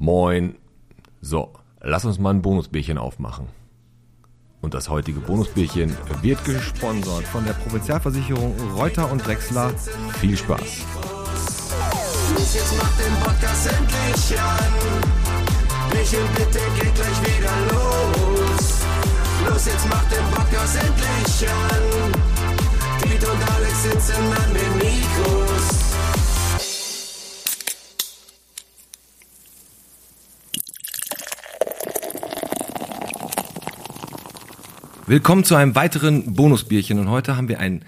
Moin. So, lass uns mal ein Bonusbierchen aufmachen. Und das heutige Bonusbierchen wird gesponsert von der Provinzialversicherung Reuter und Drechsler. Viel Spaß. Los, jetzt macht den Podcast endlich an. Michael, bitte geht gleich wieder los. Los, jetzt macht den Podcast endlich an. Piet und Alex sitzen an den Mikros. Willkommen zu einem weiteren Bonusbierchen. Und heute haben wir einen,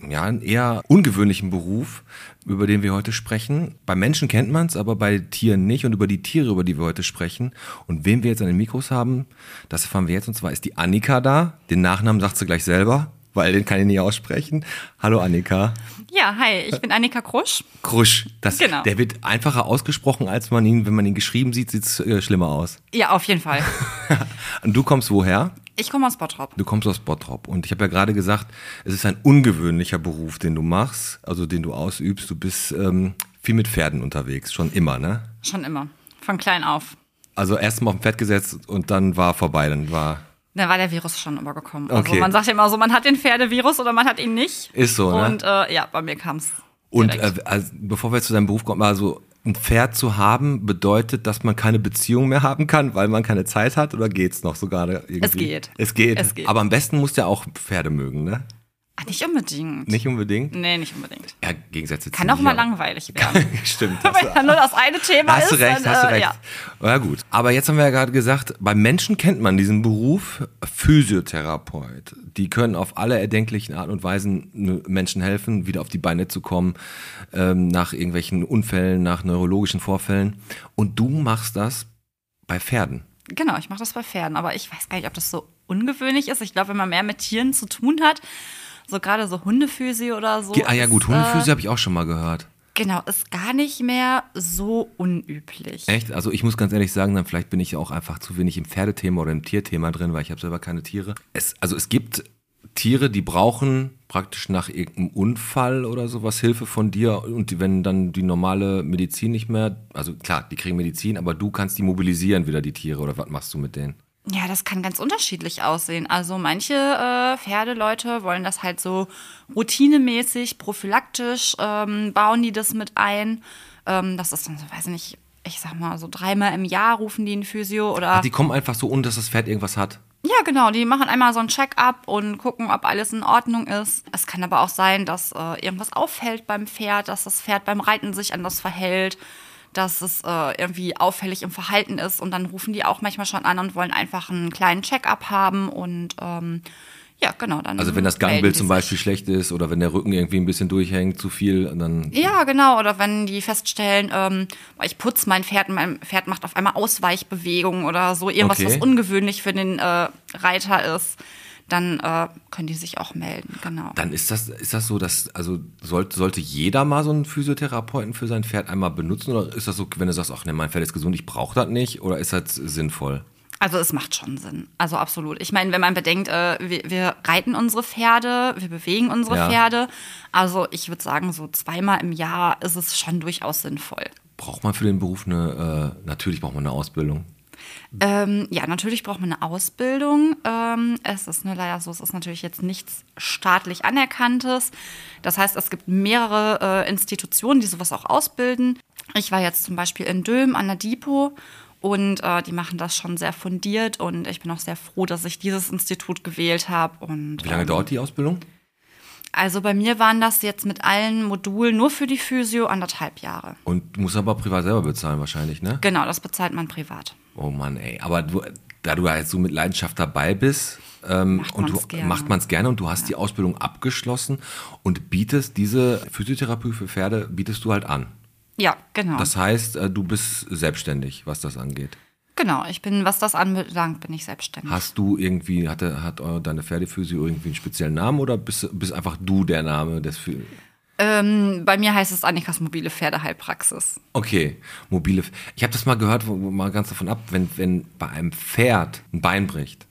ja, einen eher ungewöhnlichen Beruf, über den wir heute sprechen. Bei Menschen kennt man es, aber bei Tieren nicht. Und über die Tiere, über die wir heute sprechen. Und wen wir jetzt an den Mikros haben, das erfahren wir jetzt. Und zwar ist die Annika da. Den Nachnamen sagt sie gleich selber, weil den kann ich nicht aussprechen. Hallo Annika. Ja, hi, ich bin Annika Krusch. Krusch. Das, Genau. Der wird einfacher ausgesprochen, als man ihn, wenn man ihn geschrieben sieht, sieht es äh, schlimmer aus. Ja, auf jeden Fall. Und du kommst woher? Ich komme aus Bottrop. Du kommst aus Bottrop und ich habe ja gerade gesagt, es ist ein ungewöhnlicher Beruf, den du machst, also den du ausübst. Du bist ähm, viel mit Pferden unterwegs, schon immer, ne? Schon immer. Von klein auf. Also erst mal auf ein Pferd gesetzt und dann war vorbei, dann war Da war der Virus schon übergekommen. Also Okay. man sagt ja immer so, man hat den Pferdevirus oder man hat ihn nicht. Ist so, ne? Und äh, ja, bei mir kam es. und äh, also, bevor wir jetzt zu deinem Beruf kommen, also ein Pferd zu haben bedeutet, dass man keine Beziehung mehr haben kann, weil man keine Zeit hat oder geht's noch so gerade irgendwie? Es geht. Es geht. Es geht. Aber am besten musst du ja auch Pferde mögen, ne? Ach, nicht unbedingt. Nicht unbedingt. Nee, nicht unbedingt. Ja, Gegensätze Kann auch mal ja- langweilig werden. Stimmt. Wenn dann nur das eine Thema Hast ist. du recht, dann, hast du äh, recht. Ja. Ja. gut. Aber jetzt haben wir ja gerade gesagt, bei Menschen kennt man diesen Beruf Physiotherapeut. Die können auf alle erdenklichen Art und Weisen Menschen helfen, wieder auf die Beine zu kommen, ähm, nach irgendwelchen Unfällen, nach neurologischen Vorfällen. Und du machst das bei Pferden. Genau, ich mache das bei Pferden, aber ich weiß gar nicht, ob das so ungewöhnlich ist. Ich glaube, wenn man mehr mit Tieren zu tun hat, so gerade so Hundephysio oder so. Ah ja ist, gut, Hundefüße Äh, habe ich auch schon mal gehört. genau, ist gar nicht mehr so unüblich. Echt? Also ich muss ganz ehrlich sagen, dann vielleicht bin ich auch einfach zu wenig im Pferdethema oder im Tierthema drin, weil ich habe selber keine Tiere. Es, also es gibt Tiere, die brauchen praktisch nach irgendeinem Unfall oder sowas Hilfe von dir und die, wenn dann die normale Medizin nicht mehr, also klar, die kriegen Medizin, aber du kannst die mobilisieren wieder die Tiere oder was machst du mit denen? Ja, das kann ganz unterschiedlich aussehen. Also manche äh, Pferdeleute wollen das halt so routinemäßig, prophylaktisch, ähm, bauen die das mit ein. Ähm, das ist dann so, weiß ich nicht, ich sag mal so dreimal im Jahr rufen die einen Physio oder. Die kommen einfach so, ohne dass das Pferd irgendwas hat. Ja, genau. Die machen einmal so ein Check-up und gucken, ob alles in Ordnung ist. Es kann aber auch sein, dass äh, irgendwas auffällt beim Pferd, dass das Pferd beim Reiten sich anders verhält, dass es äh, irgendwie auffällig im Verhalten ist. Und dann rufen die auch manchmal schon an und wollen einfach einen kleinen Check-up haben. Und ähm, ja, genau. Dann Also wenn das Gangbild zum. Beispiel schlecht ist oder wenn der Rücken irgendwie ein bisschen durchhängt, zu viel, dann Ja, genau. Oder wenn die feststellen, ähm, ich putze mein Pferd, mein Pferd macht auf einmal Ausweichbewegungen oder so, irgendwas, Okay. was ungewöhnlich für den äh, Reiter ist, dann äh, können die sich auch melden, genau. Dann ist das, ist das so, dass, also sollte, sollte jeder mal so einen Physiotherapeuten für sein Pferd einmal benutzen? Oder ist das so, wenn du sagst, ach ne, mein Pferd ist gesund, ich brauche das nicht? Oder ist das sinnvoll? Also es macht schon Sinn. Also absolut. Ich meine, wenn man bedenkt, äh, wir, wir reiten unsere Pferde, wir bewegen unsere Ja. Pferde. Also ich würde sagen, so zweimal im Jahr ist es schon durchaus sinnvoll. Braucht man für den Beruf eine, äh, natürlich braucht man eine Ausbildung. Ähm, ja, natürlich braucht man eine Ausbildung. Ähm, es ist nur leider so, es ist natürlich jetzt nichts staatlich Anerkanntes. Das heißt, es gibt mehrere äh, Institutionen, die sowas auch ausbilden. Ich war jetzt zum Beispiel in Dülm an der Dipo und äh, die machen das schon sehr fundiert und ich bin auch sehr froh, dass ich dieses Institut gewählt habe. Und Wie lange ähm, dauert die Ausbildung? Also bei mir waren das jetzt mit allen Modulen nur für die Physio anderthalb Jahre. Und du musst aber privat selber bezahlen wahrscheinlich, ne? Genau, das bezahlt man privat. Oh Mann, ey. Aber du, da du jetzt so mit Leidenschaft dabei bist, ähm, Macht und du, gerne. macht man es gerne und du hast die Ausbildung abgeschlossen und bietest diese Physiotherapie für Pferde, bietest du halt an. Ja, genau. Das heißt, äh, du bist selbstständig, was das angeht. Genau, ich bin, was das anbelangt, bin ich selbstständig. Hast du irgendwie, hat, der- hat äh, deine Pferdephysio irgendwie einen speziellen Namen oder bist, bist einfach du der Name des Phy- Ähm, bei mir heißt es Annikas mobile Pferdeheilpraxis. Okay, mobile. Ich habe das mal gehört, wo mal ganz davon ab, wenn, wenn bei einem Pferd ein Bein bricht,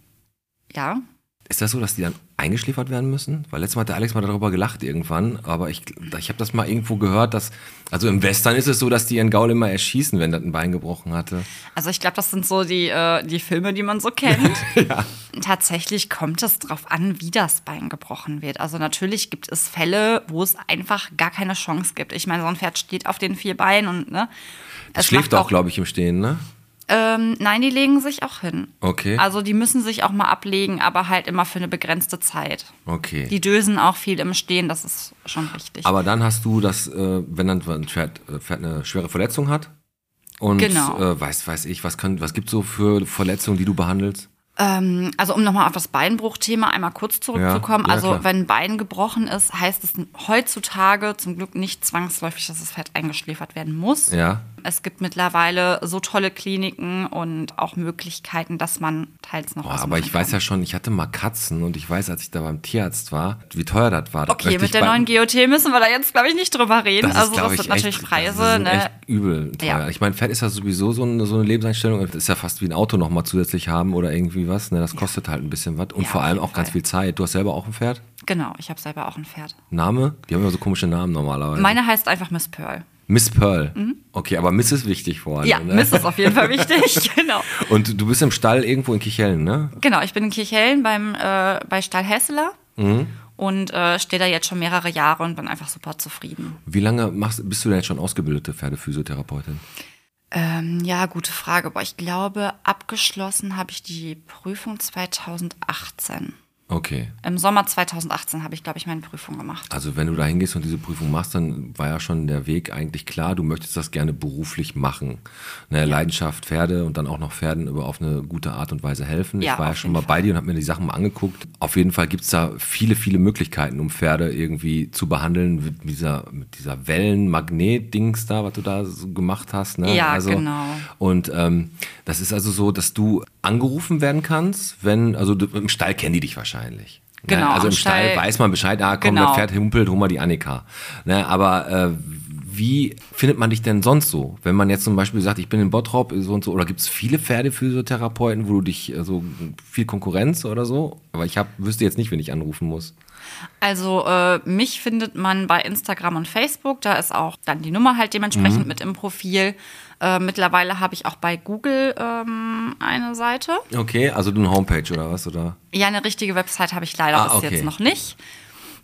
Ja, ist das so, dass die dann eingeschläfert werden müssen? Weil letztes Mal hat der Alex mal darüber gelacht irgendwann, aber ich, ich habe das mal irgendwo gehört, dass, also im Western ist es so, dass die ihren Gaul immer erschießen, wenn das ein Bein gebrochen hatte. Also ich glaube, das sind so die, äh, die Filme, die man so kennt. Tatsächlich kommt es darauf an, wie das Bein gebrochen wird. Also natürlich gibt es Fälle, wo es einfach gar keine Chance gibt. Ich meine, so ein Pferd steht auf den vier Beinen und ne. Es schläft macht auch, glaube ich, im Stehen, ne? Ähm, nein, die legen sich auch hin. Okay. Also die müssen sich auch mal ablegen, aber halt immer für eine begrenzte Zeit. Okay. Die dösen auch viel im Stehen, das ist schon richtig. Aber dann hast du das, äh, wenn dann ein Pferd, äh, Pferd eine schwere Verletzung hat und Genau. äh, weiß, weiß ich, was, kann, was gibt so für Verletzungen, die du behandelst? Ähm, also um nochmal auf das Beinbruchthema einmal kurz zurückzukommen. Ja, ja, also klar. wenn ein Bein gebrochen ist, heißt es heutzutage zum Glück nicht zwangsläufig, dass das Pferd eingeschläfert werden muss. Ja. Es gibt mittlerweile so tolle Kliniken und auch Möglichkeiten, dass man teils noch Boah, aber ich machen weiß kann. ja schon, ich hatte mal Katzen und ich weiß, als ich da beim Tierarzt war, wie teuer das war. Das Okay, mit der neuen GOT müssen wir da jetzt, glaube ich, nicht drüber reden. Das ist, also das sind natürlich Preise. Das sind ne? echt übel teuer. Ja. Ich meine, Pferd ist ja sowieso so eine, so eine Lebenseinstellung. Das ist ja fast wie ein Auto nochmal zusätzlich haben oder irgendwie was. Ne? Das kostet halt ein bisschen was. Und Ja, vor allem auch ganz Fall. viel Zeit. Du hast selber auch ein Pferd? Genau, ich habe selber auch ein Pferd. Name? Die haben immer so komische Namen normalerweise. Meine heißt einfach Miss Pearl. Miss Pearl. Okay, aber Miss ist wichtig vor allem. Ja, ne? Miss ist auf jeden Fall wichtig. genau. Und du bist im Stall irgendwo in Kichellen, ne? Genau, ich bin in Kirchhellen beim, äh, bei Stall Hesseler Mhm. Und äh, stehe da jetzt schon mehrere Jahre und bin einfach super zufrieden. Wie lange machst, bist du denn jetzt schon ausgebildete Pferdephysiotherapeutin? Ähm, ja, gute Frage. Aber ich glaube, abgeschlossen habe ich die Prüfung 2018. Okay. Im Sommer 2018 habe ich, glaube ich, meine Prüfung gemacht. Also wenn du da hingehst und diese Prüfung machst, dann war ja schon der Weg eigentlich klar, du möchtest das gerne beruflich machen. Ne, Leidenschaft, Pferde und dann auch noch Pferden über auf eine gute Art und Weise helfen. Ja, ich war ja schon mal Fall. bei dir und habe mir die Sachen mal angeguckt. Auf jeden Fall gibt's da viele, viele Möglichkeiten, um Pferde irgendwie zu behandeln mit dieser, mit dieser Wellen-Magnet-Dings da, was du da so gemacht hast. Ne? Ja, genau. Und ähm, das ist also so, dass du angerufen werden kannst, wenn, also du, im Stall kennen die dich wahrscheinlich. Genau, Ne? Also im Stall, Stall- weiß man Bescheid, ah komm, Genau. das Pferd humpelt, hol mal die Annika. Ne? Aber äh, wie findet man dich denn sonst so? Wenn man jetzt zum Beispiel sagt, ich bin in Bottrop so und so, oder gibt es viele Pferdephysiotherapeuten, wo du dich äh, so viel Konkurrenz oder so? Aber ich hab, wüsste jetzt nicht, wen ich anrufen muss. Also äh, mich findet man bei Instagram und Facebook. Da ist auch dann die Nummer halt dementsprechend Mhm. mit im Profil. Äh, mittlerweile habe ich auch bei Google ähm, eine Seite. Okay, also eine Homepage oder was? Oder? Ja, eine richtige Website habe ich leider Ah, bis okay. jetzt noch nicht.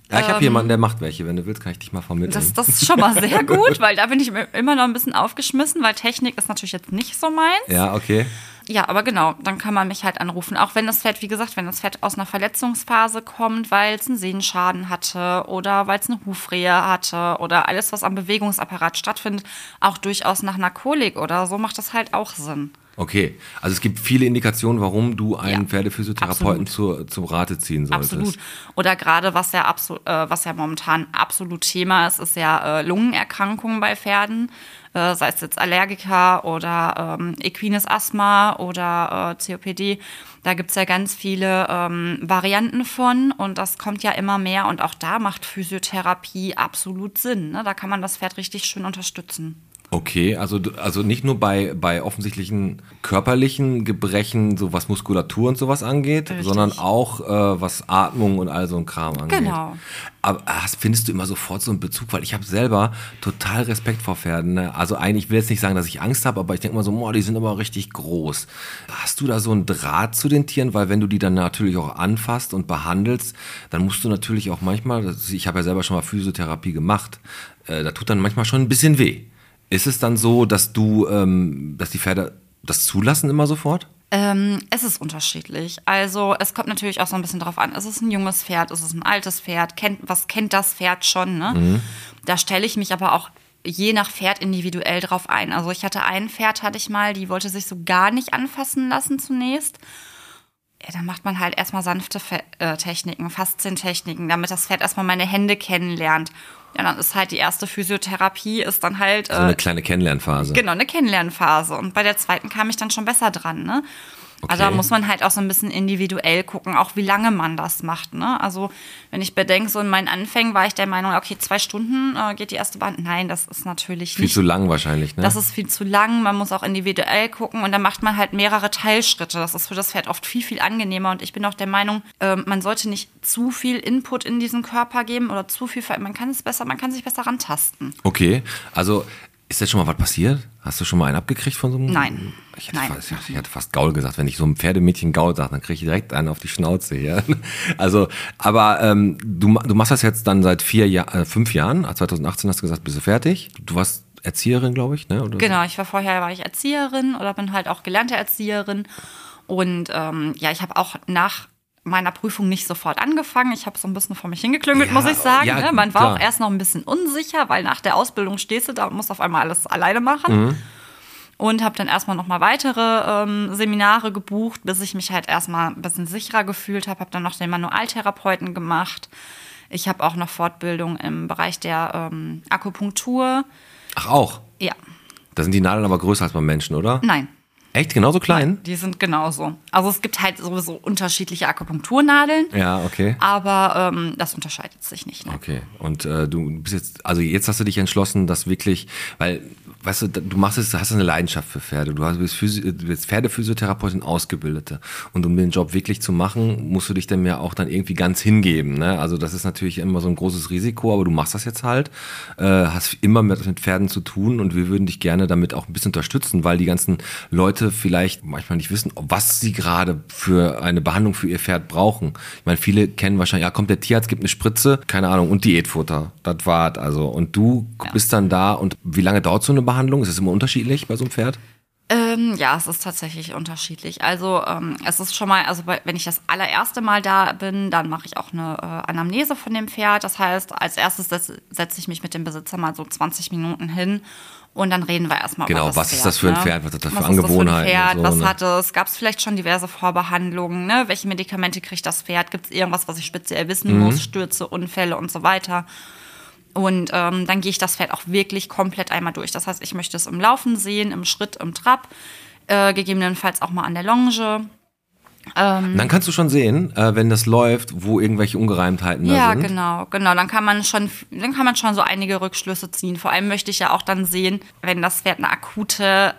Ja, ich habe jemanden, der macht welche. Wenn du willst, kann ich dich mal vermitteln. Ähm, Das, das ist schon mal sehr gut, weil da bin ich immer noch ein bisschen aufgeschmissen, weil Technik ist natürlich jetzt nicht so meins. ja, okay. Ja, aber genau, dann kann man mich halt anrufen. Auch wenn das Pferd, wie gesagt, wenn das Pferd aus einer Verletzungsphase kommt, weil es einen Sehenschaden hatte oder weil es eine Hufrehe hatte oder alles, was am Bewegungsapparat stattfindet, auch durchaus nach einer Kolik oder so, macht das halt auch Sinn. Okay, also es gibt viele Indikationen, warum du einen Ja, Pferdephysiotherapeuten zur, zum Rate ziehen solltest. Absolut. Oder gerade was ja äh, was ja momentan absolut Thema ist, ist ja äh, Lungenerkrankungen bei Pferden. Äh, sei es jetzt Allergiker oder ähm, equines Asthma oder äh, COPD. Da gibt's ja ganz viele ähm, Varianten von und das kommt ja immer mehr und auch da macht Physiotherapie absolut Sinn. Ne? Da kann man das Pferd richtig schön unterstützen. Okay, also, also nicht nur bei, bei offensichtlichen körperlichen Gebrechen, so was Muskulatur und sowas angeht, Richtig. sondern auch äh, was Atmung und all so ein Kram angeht. Genau. Aber hast, findest du immer sofort so einen Bezug? Weil ich habe selber total Respekt vor Pferden. Ne? Also eigentlich, ich will jetzt nicht sagen, dass ich Angst habe, aber ich denke mal so, boah, die sind aber richtig groß. Hast du da so einen Draht zu den Tieren? Weil wenn du die dann natürlich auch anfasst und behandelst, dann musst du natürlich auch manchmal, ich habe ja selber schon mal Physiotherapie gemacht, äh, da tut dann manchmal schon ein bisschen weh. Ist es dann so, dass du, ähm, dass die Pferde das zulassen immer sofort? Ähm, es ist unterschiedlich. Also es kommt natürlich auch so ein bisschen drauf an. Ist es ein junges Pferd? Ist es ein altes Pferd? Kennt, was kennt das Pferd schon? Ne? Da stelle ich mich aber auch je nach Pferd individuell drauf ein. Also ich hatte ein Pferd, hatte ich mal, die wollte sich so gar nicht anfassen lassen zunächst. Ja, dann macht man halt erstmal sanfte Fe äh, Techniken, Faszientechniken, damit das Pferd erstmal meine Hände kennenlernt. Ja, dann ist halt die erste Physiotherapie, ist dann halt So äh, eine kleine Kennenlernphase. Genau, eine Kennenlernphase. Und bei der zweiten kam ich dann schon besser dran. Ne? Also da Okay. muss man halt auch so ein bisschen individuell gucken, auch wie lange man das macht. Ne? Also wenn ich bedenke, so in meinen Anfängen war ich der Meinung, okay, zwei Stunden äh, geht die erste Bahn. Nein, das ist natürlich Viel nicht. zu lang wahrscheinlich, ne? Das ist viel zu lang, man muss auch individuell gucken und dann macht man halt mehrere Teilschritte. Das ist für das Pferd oft viel, viel angenehmer und ich bin auch der Meinung, ähm, man sollte nicht zu viel Input in diesen Körper geben oder zu viel, man kann es besser, man kann sich besser rantasten. okay, also ist jetzt schon mal was passiert? Hast du schon mal einen abgekriegt von so einem? Nein. Ich hätte, Nein. Fast, ich hätte fast Gaul gesagt. Wenn ich so einem Pferdemädchen Gaul sage, dann kriege ich direkt einen auf die Schnauze hier. Also, aber ähm, du, du machst das jetzt dann seit vier Jahr, äh, fünf Jahren. 2018 hast du gesagt, bist du fertig. Du warst Erzieherin, glaube ich, ne? Oder? Genau, ich war vorher war ich Erzieherin oder bin halt auch gelernte Erzieherin. Und ähm, ja, ich habe auch nach meiner Prüfung nicht sofort angefangen. Ich habe so ein bisschen vor mich hingeklüngelt, Ja, muss ich sagen. ja, ne? Man war klar. auch erst noch ein bisschen unsicher, weil nach der Ausbildung stehst du da und musst auf einmal alles alleine machen. Mhm. Und habe dann erstmal noch mal weitere ähm, Seminare gebucht, bis ich mich halt erstmal ein bisschen sicherer gefühlt habe. Habe dann noch den Manualtherapeuten gemacht. Ich habe auch noch Fortbildung im Bereich der ähm, Akupunktur. Ach, auch. Ja, Da sind die Nadeln aber größer als beim Menschen, oder? nein. Echt? Genauso klein? Die sind genauso. Also es gibt halt sowieso unterschiedliche Akupunkturnadeln, Ja, okay. aber ähm, das unterscheidet sich nicht. Ne? Okay. Und äh, du bist jetzt, also jetzt hast du dich entschlossen, das wirklich, weil, weißt du, du machst es, hast eine Leidenschaft für Pferde. Du hast- bist, Physi du bist Pferdephysiotherapeutin Ausgebildete. Und um den Job wirklich zu machen, musst du dich dann ja auch dann irgendwie ganz hingeben. Ne? Also das ist natürlich immer so ein großes Risiko, aber du machst das jetzt halt, äh, hast immer mit, mit Pferden zu tun und wir würden dich gerne damit auch ein bisschen unterstützen, weil die ganzen Leute vielleicht manchmal nicht wissen, was sie gerade für eine Behandlung für ihr Pferd brauchen. Ich meine, viele kennen wahrscheinlich, ja, kommt der Tierarzt, gibt eine Spritze, keine Ahnung, und Diätfutter. Das war's also. Und du bist dann da und wie lange dauert so eine Behandlung? Ist es immer unterschiedlich bei so einem Pferd? Ähm, ja, es ist tatsächlich unterschiedlich. Also ähm, es ist schon mal, also bei- wenn ich das allererste Mal da bin, dann mache ich auch eine äh, Anamnese von dem Pferd. Das heißt, als erstes setze setze ich mich mit dem Besitzer mal so 20 Minuten hin und dann reden wir erstmal Genau, über das was Pferd. ist das für ein ne? Pferd? Was hat das für Was ist das Angewohnheiten Für ein Pferd? so, was ne? hat es? Gab es vielleicht schon diverse Vorbehandlungen? Ne? Welche Medikamente kriegt das Pferd? Gibt es irgendwas, was ich speziell wissen Mhm. muss? Stürze, Unfälle und so weiter. Und ähm, dann gehe ich das Pferd auch wirklich komplett einmal durch. Das heißt, ich möchte es im Laufen sehen, im Schritt, im Trab, äh, gegebenenfalls auch mal an der Longe. Dann kannst du schon sehen, äh, wenn das läuft, wo irgendwelche Ungereimtheiten da Ja, sind. genau, genau. Dann kann man schon, dann kann man schon so einige Rückschlüsse ziehen. Vor allem möchte ich ja auch dann sehen, wenn das Pferd eine akute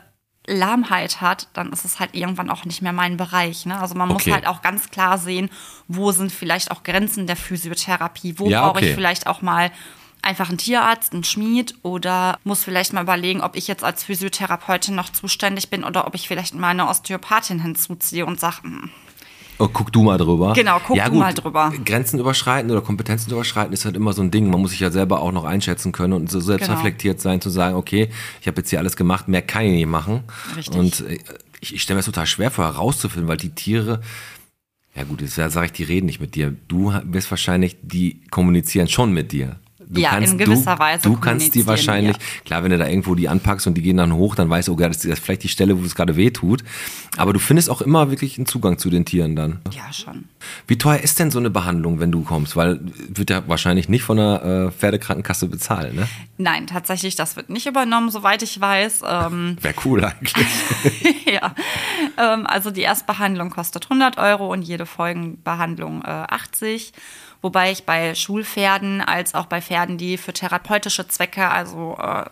Lahmheit hat, dann ist es halt irgendwann auch nicht mehr mein Bereich. Ne? Also man Okay. muss halt auch ganz klar sehen, wo sind vielleicht auch Grenzen der Physiotherapie, wo Ja, brauche okay. ich vielleicht auch mal einfach einen Tierarzt, einen Schmied oder muss vielleicht mal überlegen, ob ich jetzt als Physiotherapeutin noch zuständig bin oder ob ich vielleicht mal eine Osteopathin hinzuziehe und sage, hm, Oh, guck du mal drüber. Genau, guck du mal drüber. Grenzen überschreiten oder Kompetenzen überschreiten ist halt immer so ein Ding. Man muss sich ja selber auch noch einschätzen können und so selbst Genau. reflektiert sein, zu sagen, okay, ich habe jetzt hier alles gemacht, mehr kann ich nicht machen. Richtig. Und äh, ich, ich stelle mir das total schwer vor, herauszufinden, weil die Tiere, ja gut, jetzt sage ich, die reden nicht mit dir. Du bist wahrscheinlich, die kommunizieren schon mit dir. Du Ja, in gewisser du, Weise Du kannst die wahrscheinlich, ja. klar, wenn du da irgendwo die anpackst und die gehen dann hoch, dann weißt du, okay, das ist vielleicht die Stelle, wo es gerade weh tut. Aber du findest auch immer wirklich einen Zugang zu den Tieren dann. ja schon. Wie teuer ist denn so eine Behandlung, wenn du kommst? Weil wird ja wahrscheinlich nicht von der äh, Pferdekrankenkasse bezahlt, ne? Nein, tatsächlich, das wird nicht übernommen, soweit ich weiß. Ähm, Wäre cool eigentlich. ja. Ähm, also die Erstbehandlung kostet 100 Euro und jede Folgenbehandlung äh, 80. Wobei ich bei Schulpferden als auch bei Pferden, die für therapeutische Zwecke, also äh,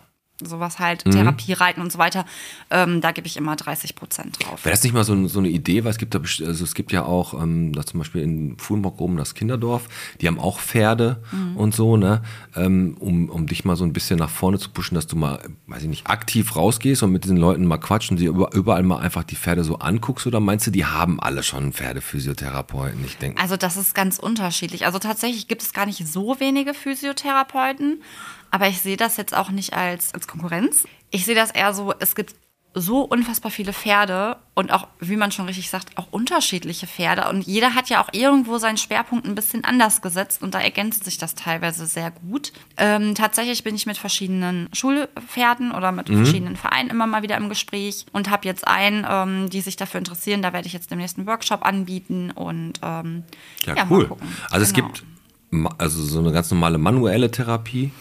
sowas halt, Mhm. Therapie reiten und so weiter, ähm, da gebe ich immer 30 Prozent drauf. Wäre das nicht mal so, so eine Idee, weil es gibt da, also es gibt ja auch, ähm, da zum Beispiel in Fuhlenburg oben das Kinderdorf, die haben auch Pferde und so, ne? Ähm, um, um dich mal so ein bisschen nach vorne zu pushen, dass du mal, weiß ich nicht, aktiv rausgehst und mit diesen Leuten mal dir über, überall mal einfach die Pferde so anguckst oder meinst du, die haben alle schon Pferdephysiotherapeuten? Ich denke. Also das ist ganz unterschiedlich. Also tatsächlich gibt es gar nicht so wenige Physiotherapeuten, aber ich sehe das jetzt auch nicht als, als Konkurrenz. Ich sehe das eher so, es gibt so unfassbar viele Pferde und auch, wie man schon richtig sagt, auch unterschiedliche Pferde. Und jeder hat ja auch irgendwo seinen Schwerpunkt ein bisschen anders gesetzt und da ergänzt sich das teilweise sehr gut. Ähm, tatsächlich bin ich mit verschiedenen Schulpferden oder mit verschiedenen Vereinen immer mal wieder im Gespräch und habe jetzt einen, ähm, die sich dafür interessieren. Da werde ich jetzt demnächst einen Workshop anbieten und ähm, Ja, mal cool. Also es Genau. gibt ma- also so eine ganz normale manuelle Therapie.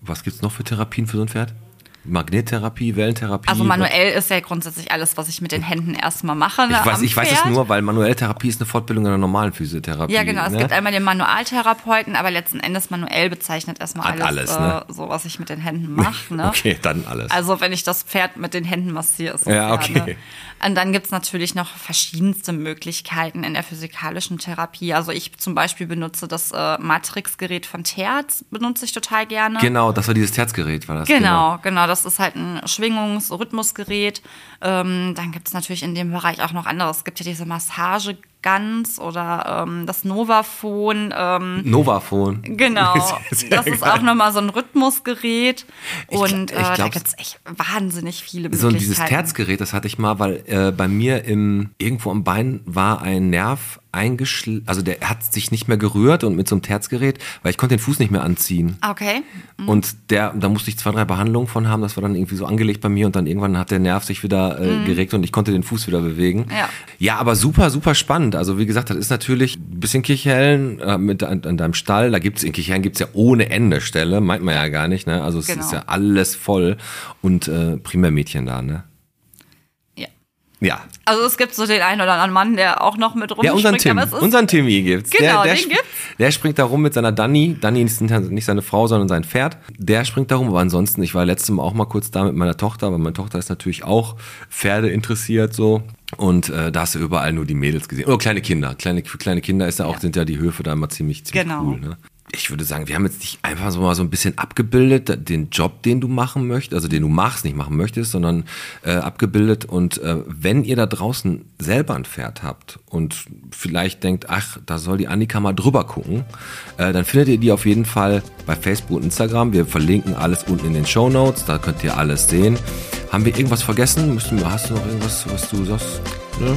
Was gibt's noch für Therapien für so ein Pferd? Magnettherapie, Wellentherapie. Also manuell ist ja grundsätzlich alles, was ich mit den Händen erstmal mache. Ne, Ich weiß, ich weiß es nur, weil manuelle Therapie ist eine Fortbildung einer normalen Physiotherapie. Ja, genau. Es ne? gibt einmal den Manualtherapeuten, aber letzten Endes manuell bezeichnet erstmal alles, alles, ne? äh, so, was ich mit den Händen mache. Ne? Okay, dann alles. Also wenn ich das Pferd mit den Händen massiere, ist es Ja, okay. Ne? Und dann gibt's natürlich noch verschiedenste Möglichkeiten in der physikalischen Therapie. Also ich zum Beispiel benutze das äh, Matrix-Gerät von Terz, benutze ich total gerne. genau, das war dieses Herzgerät, war das. Genau, genau. Das ist halt ein Schwingungs-Rhythmusgerät. Ähm, dann gibt es natürlich in dem Bereich auch noch anderes. Es gibt ja diese Massage-Guns oder ähm, das Novaphone. Ähm, Novaphone. genau. Sehr das ist geil. auch nochmal so ein Rhythmusgerät. Ich Und gl- ich äh, da gibt es echt wahnsinnig viele So Möglichkeiten. ein dieses Terzgerät, das hatte ich mal, weil äh, bei mir im irgendwo am Bein war ein Nerv eingeschl, also der hat sich nicht mehr gerührt und mit so einem Terzgerät, weil ich konnte den Fuß nicht mehr anziehen. Okay. Und der, da musste ich zwei, drei Behandlungen von haben, das war dann irgendwie so angelegt bei mir und dann irgendwann hat der Nerv sich wieder äh, geregt und ich konnte den Fuß wieder bewegen. Ja. ja, aber super, super spannend. Also wie gesagt, das ist natürlich ein bisschen Kirchhellen äh, mit an, an deinem Stall. Da gibt's in Kirchhellen gibt's ja ohne Ende Ställe, meint man ja gar nicht. Ne? Also es Genau. ist ja alles voll und äh, Primärmädchen da, ne? Ja. Ja. Also es gibt so den einen oder anderen Mann, der auch noch mit Ja, rumspringt. unseren Tim. Unseren Timmy gibt's. Genau, der, der, den gibt's. Der springt da rum mit seiner Dani. Dani ist nicht seine Frau, sondern sein Pferd. Der springt da rum. Aber ansonsten, ich war letztes Mal auch mal kurz da mit meiner Tochter, aber meine Tochter ist natürlich auch Pferde interessiert so. Und äh, da hast du überall nur die Mädels gesehen. Oder kleine Kinder. Kleine, für kleine Kinder ist ja auch, sind ja die Höfe da immer ziemlich, ziemlich Genau. cool. Ne? Ich würde sagen, wir haben jetzt nicht einfach so mal so ein bisschen abgebildet, den Job, den du machen möchtest, also den du machst, nicht machen möchtest, sondern äh, abgebildet. Und äh, wenn ihr da draußen selber ein Pferd habt und vielleicht denkt, ach, da soll die Annika mal drüber gucken, äh, dann findet ihr die auf jeden Fall bei Facebook und Instagram. Wir verlinken alles unten in den Show Notes, da könnt ihr alles sehen. Haben wir irgendwas vergessen? Müssen hast du noch irgendwas, was du sagst? Ne?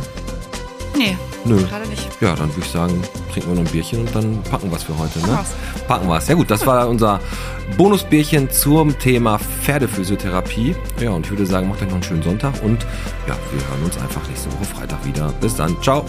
Nee, Nö. gerade nicht. Ja, dann würde ich sagen, trinken wir noch ein Bierchen und dann packen wir es für heute. Ne? Packen wir es. Ja gut, das war unser Bonusbierchen zum Thema Pferdephysiotherapie. Ja, und ich würde sagen, macht euch noch einen schönen Sonntag und ja, wir hören uns einfach nächste Woche Freitag wieder. Bis dann. Ciao.